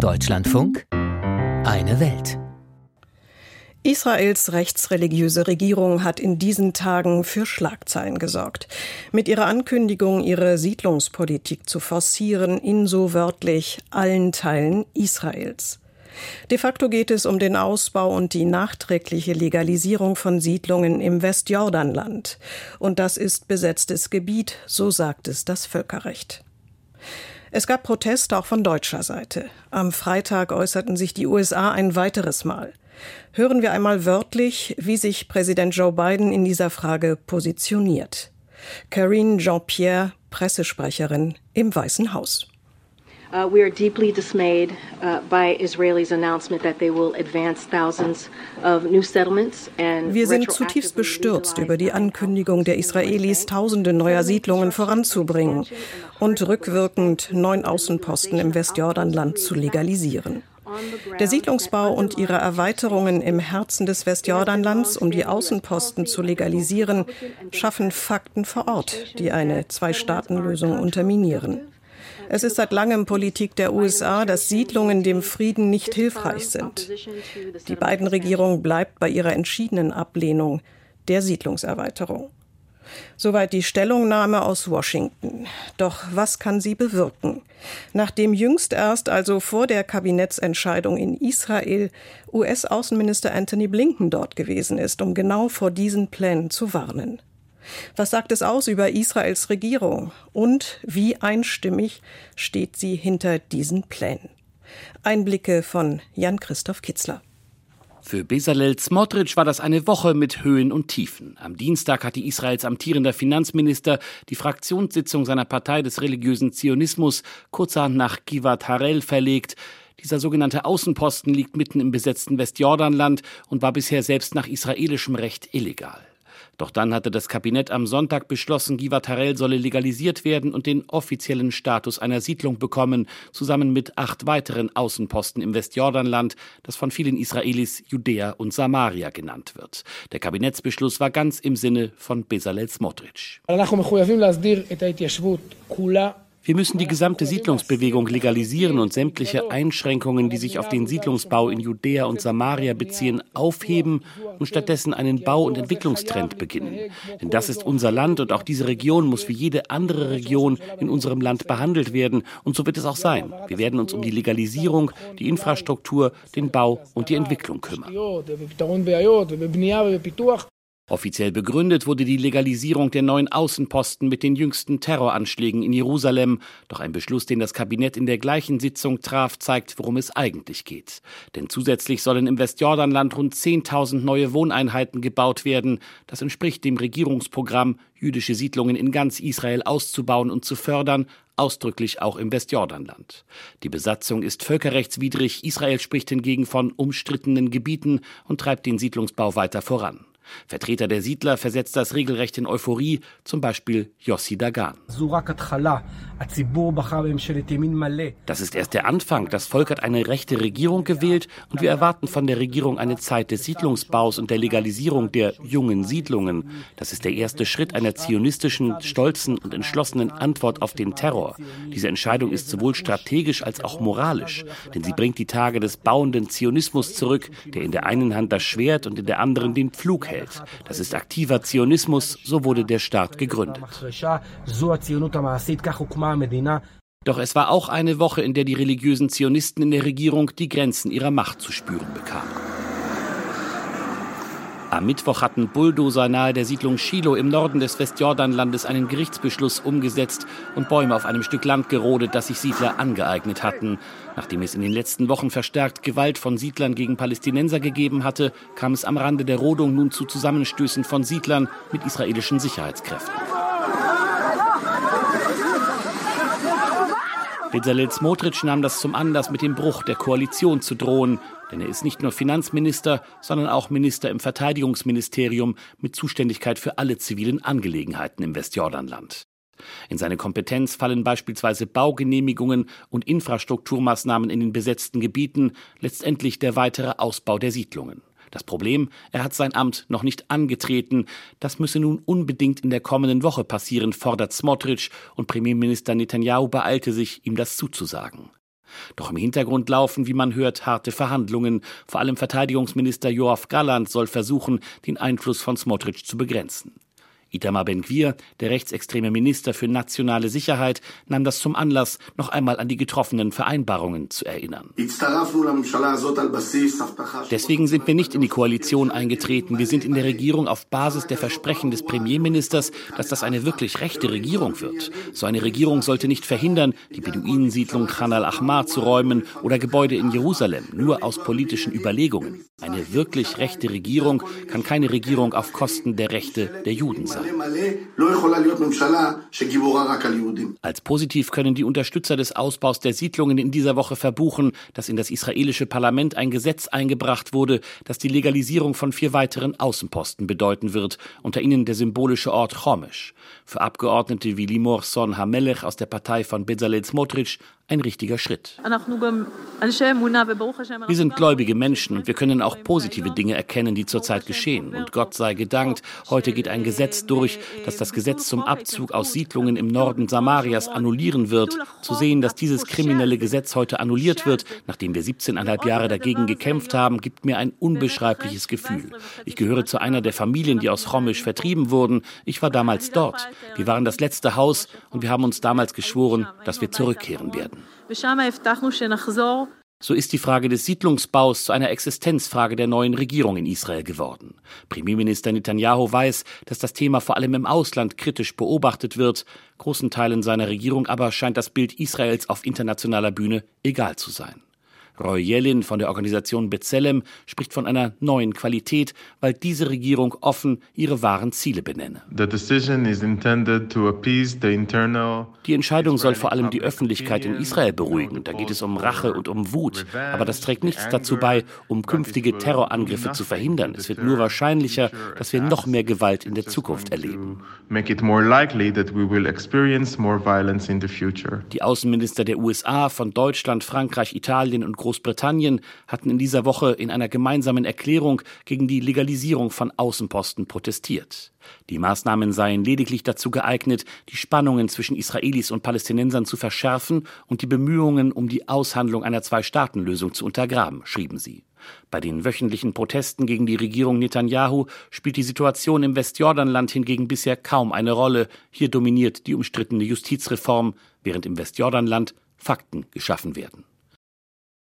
Deutschlandfunk Eine Welt. Israels rechtsreligiöse Regierung hat in diesen Tagen für Schlagzeilen gesorgt. Mit ihrer Ankündigung, ihre Siedlungspolitik zu forcieren in so wörtlich allen Teilen Israels. De facto geht es um den Ausbau und die nachträgliche Legalisierung von Siedlungen im Westjordanland. Und das ist besetztes Gebiet, so sagt es das Völkerrecht. Es gab Proteste auch von deutscher Seite. Am Freitag äußerten sich die USA ein weiteres Mal. Hören wir einmal wörtlich, wie sich Präsident Joe Biden in dieser Frage positioniert. Karine Jean-Pierre, Pressesprecherin im Weißen Haus. Uh, we are deeply dismayed uh, by Israelis announcement that they will advance thousands of new settlements and Wir sind zutiefst bestürzt über die Ankündigung der Israelis, tausende neuer Siedlungen voranzubringen und rückwirkend neun Außenposten im Westjordanland zu legalisieren. Der Siedlungsbau und ihre Erweiterungen im Herzen des Westjordanlands, um die Außenposten zu legalisieren, schaffen Fakten vor Ort, die eine Zwei-Staaten-Lösung unterminieren. Es ist seit langem Politik der USA, dass Siedlungen dem Frieden nicht hilfreich sind. Die beiden Regierung bleibt bei ihrer entschiedenen Ablehnung der Siedlungserweiterung. Soweit die Stellungnahme aus Washington. Doch was kann sie bewirken? Nachdem jüngst erst, also vor der Kabinettsentscheidung in Israel, US-Außenminister Anthony Blinken dort gewesen ist, um genau vor diesen Plänen zu warnen. Was sagt es aus über Israels Regierung? Und wie einstimmig steht sie hinter diesen Plänen? Einblicke von Jan-Christoph Kitzler. Für Bezalel Smotrich war das eine Woche mit Höhen und Tiefen. Am Dienstag hatte Israels amtierender Finanzminister die Fraktionssitzung seiner Partei des religiösen Zionismus kurzerhand nach Givat Harel verlegt. Dieser sogenannte Außenposten liegt mitten im besetzten Westjordanland und war bisher selbst nach israelischem Recht illegal. Doch dann hatte das Kabinett am Sonntag beschlossen, Givatarell solle legalisiert werden und den offiziellen Status einer Siedlung bekommen, zusammen mit acht weiteren Außenposten im Westjordanland, das von vielen Israelis Judäa und Samaria genannt wird. Der Kabinettsbeschluss war ganz im Sinne von Bezalel Smotrich. Wir müssen die gesamte Siedlungsbewegung legalisieren und sämtliche Einschränkungen, die sich auf den Siedlungsbau in Judäa und Samaria beziehen, aufheben und stattdessen einen Bau- und Entwicklungstrend beginnen. Denn das ist unser Land und auch diese Region muss wie jede andere Region in unserem Land behandelt werden. Und so wird es auch sein. Wir werden uns um die Legalisierung, die Infrastruktur, den Bau und die Entwicklung kümmern. Offiziell begründet wurde die Legalisierung der neuen Außenposten mit den jüngsten Terroranschlägen in Jerusalem. Doch ein Beschluss, den das Kabinett in der gleichen Sitzung traf, zeigt, worum es eigentlich geht. Denn zusätzlich sollen im Westjordanland rund 10.000 neue Wohneinheiten gebaut werden. Das entspricht dem Regierungsprogramm, jüdische Siedlungen in ganz Israel auszubauen und zu fördern, ausdrücklich auch im Westjordanland. Die Besatzung ist völkerrechtswidrig, Israel spricht hingegen von umstrittenen Gebieten und treibt den Siedlungsbau weiter voran. Vertreter der Siedler versetzt das regelrecht in Euphorie, zum Beispiel Yossi Dagan. Das ist erst der Anfang. Das Volk hat eine rechte Regierung gewählt und wir erwarten von der Regierung eine Zeit des Siedlungsbaus und der Legalisierung der jungen Siedlungen. Das ist der erste Schritt einer zionistischen, stolzen und entschlossenen Antwort auf den Terror. Diese Entscheidung ist sowohl strategisch als auch moralisch, denn sie bringt die Tage des bauenden Zionismus zurück, der in der einen Hand das Schwert und in der anderen den Pflug hält hält. Das ist aktiver Zionismus, so wurde der Staat gegründet. Doch es war auch eine Woche, in der die religiösen Zionisten in der Regierung die Grenzen ihrer Macht zu spüren bekamen. Am Mittwoch hatten Bulldozer nahe der Siedlung Shiloh im Norden des Westjordanlandes einen Gerichtsbeschluss umgesetzt und Bäume auf einem Stück Land gerodet, das sich Siedler angeeignet hatten. Nachdem es in den letzten Wochen verstärkt Gewalt von Siedlern gegen Palästinenser gegeben hatte, kam es am Rande der Rodung nun zu Zusammenstößen von Siedlern mit israelischen Sicherheitskräften. Bezalel Smotrich nahm das zum Anlass, mit dem Bruch der Koalition zu drohen. Denn er ist nicht nur Finanzminister, sondern auch Minister im Verteidigungsministerium mit Zuständigkeit für alle zivilen Angelegenheiten im Westjordanland. In seine Kompetenz fallen beispielsweise Baugenehmigungen und Infrastrukturmaßnahmen in den besetzten Gebieten, letztendlich der weitere Ausbau der Siedlungen. Das Problem, er hat sein Amt noch nicht angetreten. Das müsse nun unbedingt in der kommenden Woche passieren, fordert Smotrich und Premierminister Netanyahu beeilte sich, ihm das zuzusagen. Doch im Hintergrund laufen, wie man hört, harte Verhandlungen. Vor allem Verteidigungsminister Joachim Galland soll versuchen, den Einfluss von Smotrich zu begrenzen. Itamar Ben-Gvir, der rechtsextreme Minister für nationale Sicherheit, nahm das zum Anlass, noch einmal an die getroffenen Vereinbarungen zu erinnern. Deswegen sind wir nicht in die Koalition eingetreten. Wir sind in der Regierung auf Basis der Versprechen des Premierministers, dass das eine wirklich rechte Regierung wird. So eine Regierung sollte nicht verhindern, die Beduinensiedlung Khan al-Ahmar zu räumen oder Gebäude in Jerusalem, nur aus politischen Überlegungen. Eine wirklich rechte Regierung kann keine Regierung auf Kosten der Rechte der Juden sein. Als positiv können die Unterstützer des Ausbaus der Siedlungen in dieser Woche verbuchen, dass in das israelische Parlament ein Gesetz eingebracht wurde, das die Legalisierung von vier weiteren Außenposten bedeuten wird, unter ihnen der symbolische Ort Chomisch. Für Abgeordnete wie Limor Son Hamelech aus der Partei von Bezalel Smotrich ein richtiger Schritt. Wir sind gläubige Menschen und wir können auch positive Dinge erkennen, die zurzeit geschehen. Und Gott sei gedankt, heute geht ein Gesetz durch, das das Gesetz zum Abzug aus Siedlungen im Norden Samarias annullieren wird. Zu sehen, dass dieses kriminelle Gesetz heute annulliert wird, nachdem wir 17,5 Jahre dagegen gekämpft haben, gibt mir ein unbeschreibliches Gefühl. Ich gehöre zu einer der Familien, die aus Chomisch vertrieben wurden. Ich war damals dort. Wir waren das letzte Haus und wir haben uns damals geschworen, dass wir zurückkehren werden. So ist die Frage des Siedlungsbaus zu einer Existenzfrage der neuen Regierung in Israel geworden. Premierminister Netanyahu weiß, dass das Thema vor allem im Ausland kritisch beobachtet wird. Großen Teilen seiner Regierung aber scheint das Bild Israels auf internationaler Bühne egal zu sein. Roy Yellin von der Organisation B'Tselem spricht von einer neuen Qualität, weil diese Regierung offen ihre wahren Ziele benenne. Die Entscheidung soll vor allem die Öffentlichkeit in Israel beruhigen. Da geht es um Rache und um Wut. Aber das trägt nichts dazu bei, um künftige Terrorangriffe zu verhindern. Es wird nur wahrscheinlicher, dass wir noch mehr Gewalt in der Zukunft erleben. Die Außenminister der USA, von Deutschland, Frankreich, Italien und Großbritannien Großbritannien hatten in dieser Woche in einer gemeinsamen Erklärung gegen die Legalisierung von Außenposten protestiert. Die Maßnahmen seien lediglich dazu geeignet, die Spannungen zwischen Israelis und Palästinensern zu verschärfen und die Bemühungen um die Aushandlung einer Zwei-Staaten-Lösung zu untergraben, schrieben sie. Bei den wöchentlichen Protesten gegen die Regierung Netanyahu spielt die Situation im Westjordanland hingegen bisher kaum eine Rolle. Hier dominiert die umstrittene Justizreform, während im Westjordanland Fakten geschaffen werden.